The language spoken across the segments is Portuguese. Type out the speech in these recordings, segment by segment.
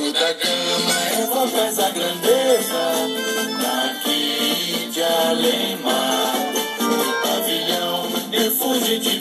Vasco da Gama evocas a grandeza daqui de Alemar. O pavilhão de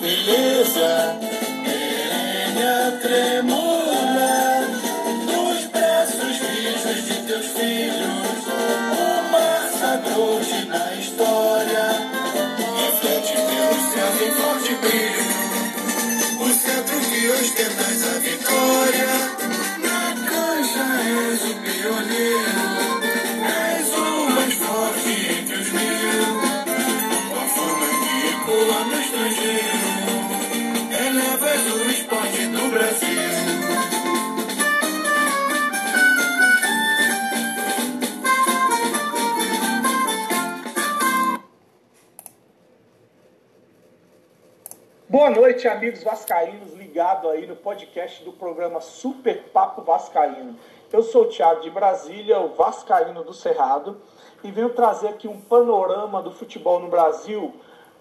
Boa noite, amigos vascaínos, ligado aí no podcast do programa Super Papo Vascaíno. Eu sou o Thiago de Brasília, o vascaíno do Cerrado, e venho trazer aqui um panorama do futebol no Brasil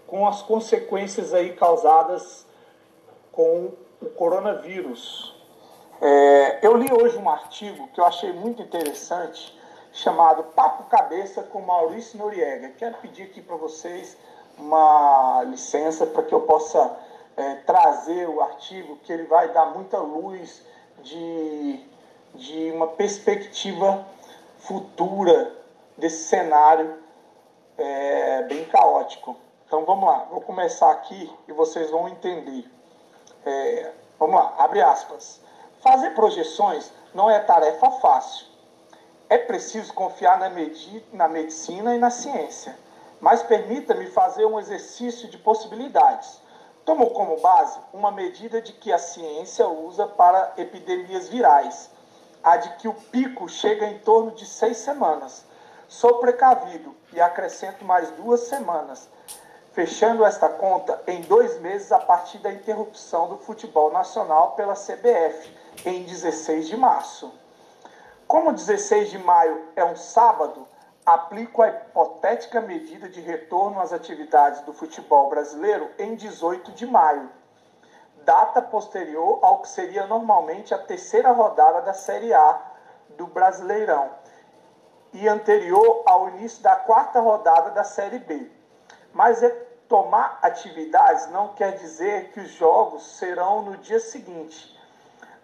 com as consequências aí causadas com o coronavírus. É, eu li hoje um artigo que eu achei muito interessante, chamado Papo Cabeça com Maurício Noriega. Quero pedir aqui para vocês uma licença para que eu possa é, trazer o artigo, que ele vai dar muita luz de, de uma perspectiva futura desse cenário é, bem caótico. Então vamos lá, vou começar aqui e vocês vão entender. É, vamos lá, abre aspas. Fazer projeções não é tarefa fácil. É preciso confiar na, medi na medicina e na ciência mas permita-me fazer um exercício de possibilidades. Tomo como base uma medida de que a ciência usa para epidemias virais, a de que o pico chega em torno de seis semanas. Sou precavido e acrescento mais duas semanas, fechando esta conta em dois meses a partir da interrupção do futebol nacional pela CBF, em 16 de março. Como 16 de maio é um sábado, aplico a hipotética medida de retorno às atividades do futebol brasileiro em 18 de maio, data posterior ao que seria normalmente a terceira rodada da Série A do Brasileirão e anterior ao início da quarta rodada da Série B. Mas retomar atividades não quer dizer que os jogos serão no dia seguinte.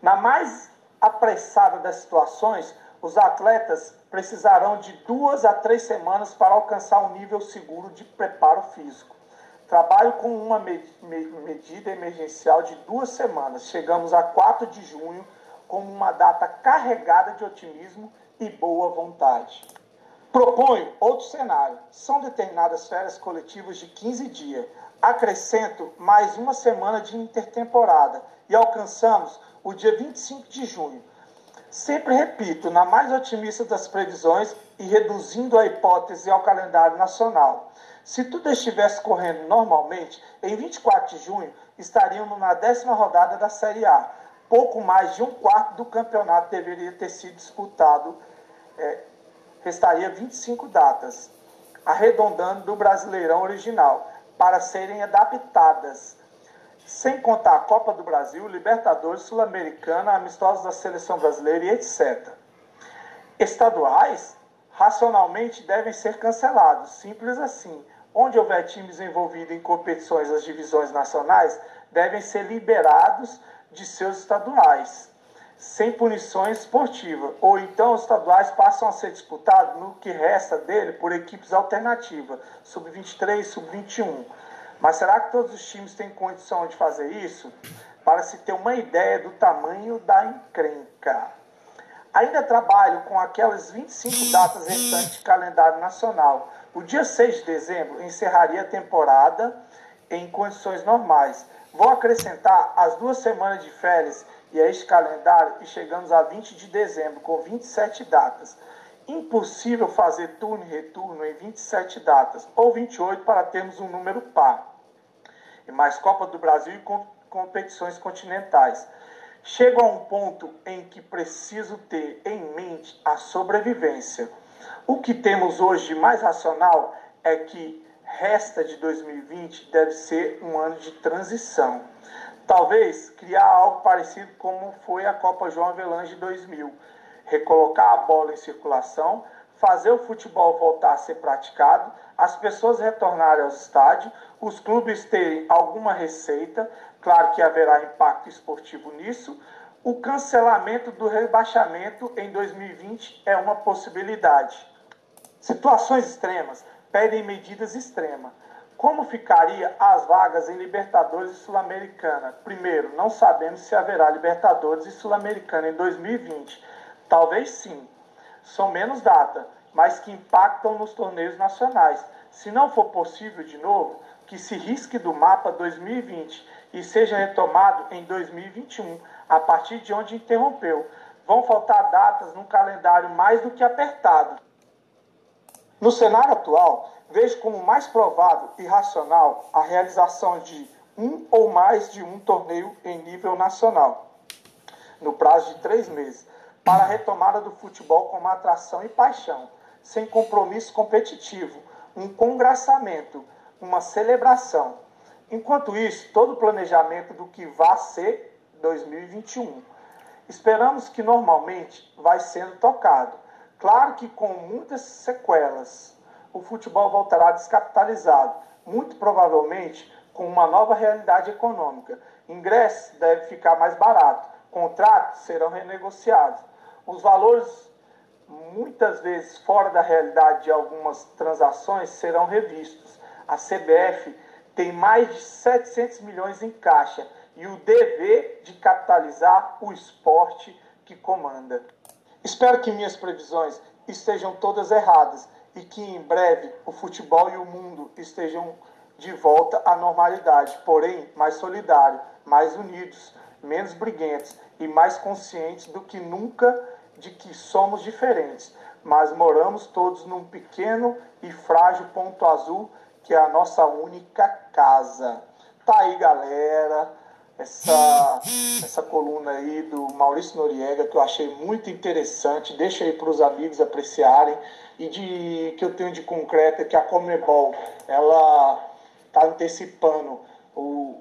Na mais apressada das situações, os atletas precisarão de duas a três semanas para alcançar um nível seguro de preparo físico. Trabalho com uma medida emergencial de duas semanas. Chegamos a 4 de junho como uma data carregada de otimismo e boa vontade. Proponho outro cenário. São determinadas férias coletivas de 15 dias. Acrescento mais uma semana de intertemporada e alcançamos o dia 25 de junho Sempre repito, na mais otimista das previsões e reduzindo a hipótese ao calendário nacional. Se tudo estivesse correndo normalmente, em 24 de junho estaríamos na décima rodada da Série A. Pouco mais de um quarto do campeonato deveria ter sido disputado. É, restaria 25 datas, arredondando do Brasileirão original, para serem adaptadas sem contar a Copa do Brasil, Libertadores, Sul-Americana, amistosos da seleção brasileira e etc. Estaduais, racionalmente devem ser cancelados, simples assim. Onde houver times envolvidos em competições das divisões nacionais, devem ser liberados de seus estaduais, sem punições esportivas, ou então os estaduais passam a ser disputados no que resta dele por equipes alternativas, sub-23, sub-21 mas será que todos os times têm condição de fazer isso? Para se ter uma ideia do tamanho da encrenca. Ainda trabalho com aquelas 25 datas restantes de calendário nacional. O dia 6 de dezembro encerraria a temporada em condições normais. Vou acrescentar as duas semanas de férias e a este calendário e chegamos a 20 de dezembro com 27 datas. Impossível fazer turno e retorno em 27 datas ou 28 para termos um número par mais Copa do Brasil e competições continentais. Chego a um ponto em que preciso ter em mente a sobrevivência. O que temos hoje mais racional é que resta de 2020 deve ser um ano de transição. Talvez criar algo parecido como foi a Copa João Avelange 2000. recolocar a bola em circulação, fazer o futebol voltar a ser praticado, as pessoas retornarem ao estádio, os clubes terem alguma receita, claro que haverá impacto esportivo nisso. O cancelamento do rebaixamento em 2020 é uma possibilidade. Situações extremas pedem medidas extremas. Como ficaria as vagas em Libertadores e Sul-Americana? Primeiro, não sabemos se haverá Libertadores e Sul-Americana em 2020. Talvez sim. São menos data, mas que impactam nos torneios nacionais. Se não for possível de novo, que se risque do mapa 2020 e seja retomado em 2021, a partir de onde interrompeu. Vão faltar datas no calendário mais do que apertado. No cenário atual, vejo como mais provável e racional a realização de um ou mais de um torneio em nível nacional, no prazo de três meses, para a retomada do futebol como atração e paixão, sem compromisso competitivo, um congraçamento, uma celebração. Enquanto isso, todo o planejamento do que vai ser 2021. Esperamos que normalmente vai sendo tocado. Claro que com muitas sequelas, o futebol voltará descapitalizado, muito provavelmente com uma nova realidade econômica. Ingressos deve ficar mais barato, contratos serão renegociados. Os valores, muitas vezes fora da realidade de algumas transações, serão revistos. A CBF tem mais de 700 milhões em caixa e o dever de capitalizar o esporte que comanda. Espero que minhas previsões estejam todas erradas e que em breve o futebol e o mundo estejam de volta à normalidade, porém mais solidário, mais unidos, menos briguentos e mais conscientes do que nunca de que somos diferentes, mas moramos todos num pequeno e frágil ponto azul que é a nossa única casa. Tá aí, galera essa, essa coluna aí do Maurício Noriega, que eu achei muito interessante. Deixa aí para os amigos apreciarem. E de que eu tenho de concreto é que a Comebol ela está antecipando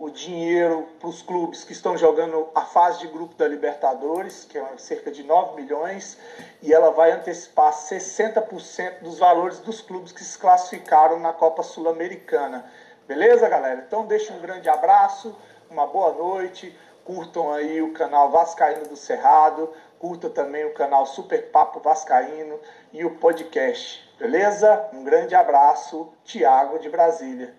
o, dinheiro para os clubes que estão jogando a fase de grupo da Libertadores, que é cerca de 9 milhões, e ela vai antecipar 60% dos valores dos clubes que se classificaram na Copa Sul-Americana. Beleza, galera? Então deixa um grande abraço uma boa noite. Curtam aí o canal Vascaíno do Cerrado, curta também o canal Super Papo Vascaíno e o podcast. Beleza? Um grande abraço, Tiago de Brasília.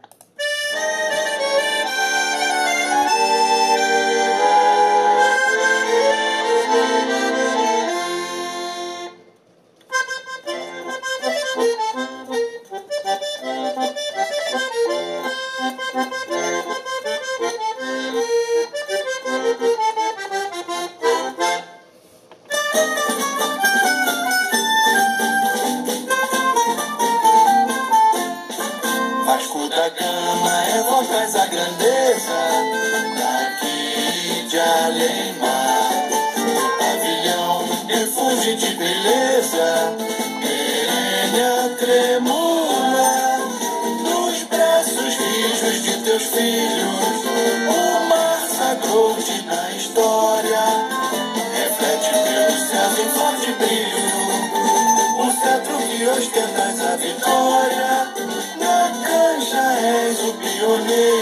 Vasco da Gama é voz a grandeza daqui de além mar. Meu pavilhão refuge de beleza. Ecoa no estrangeiro. Elevas o esporte do Brasil.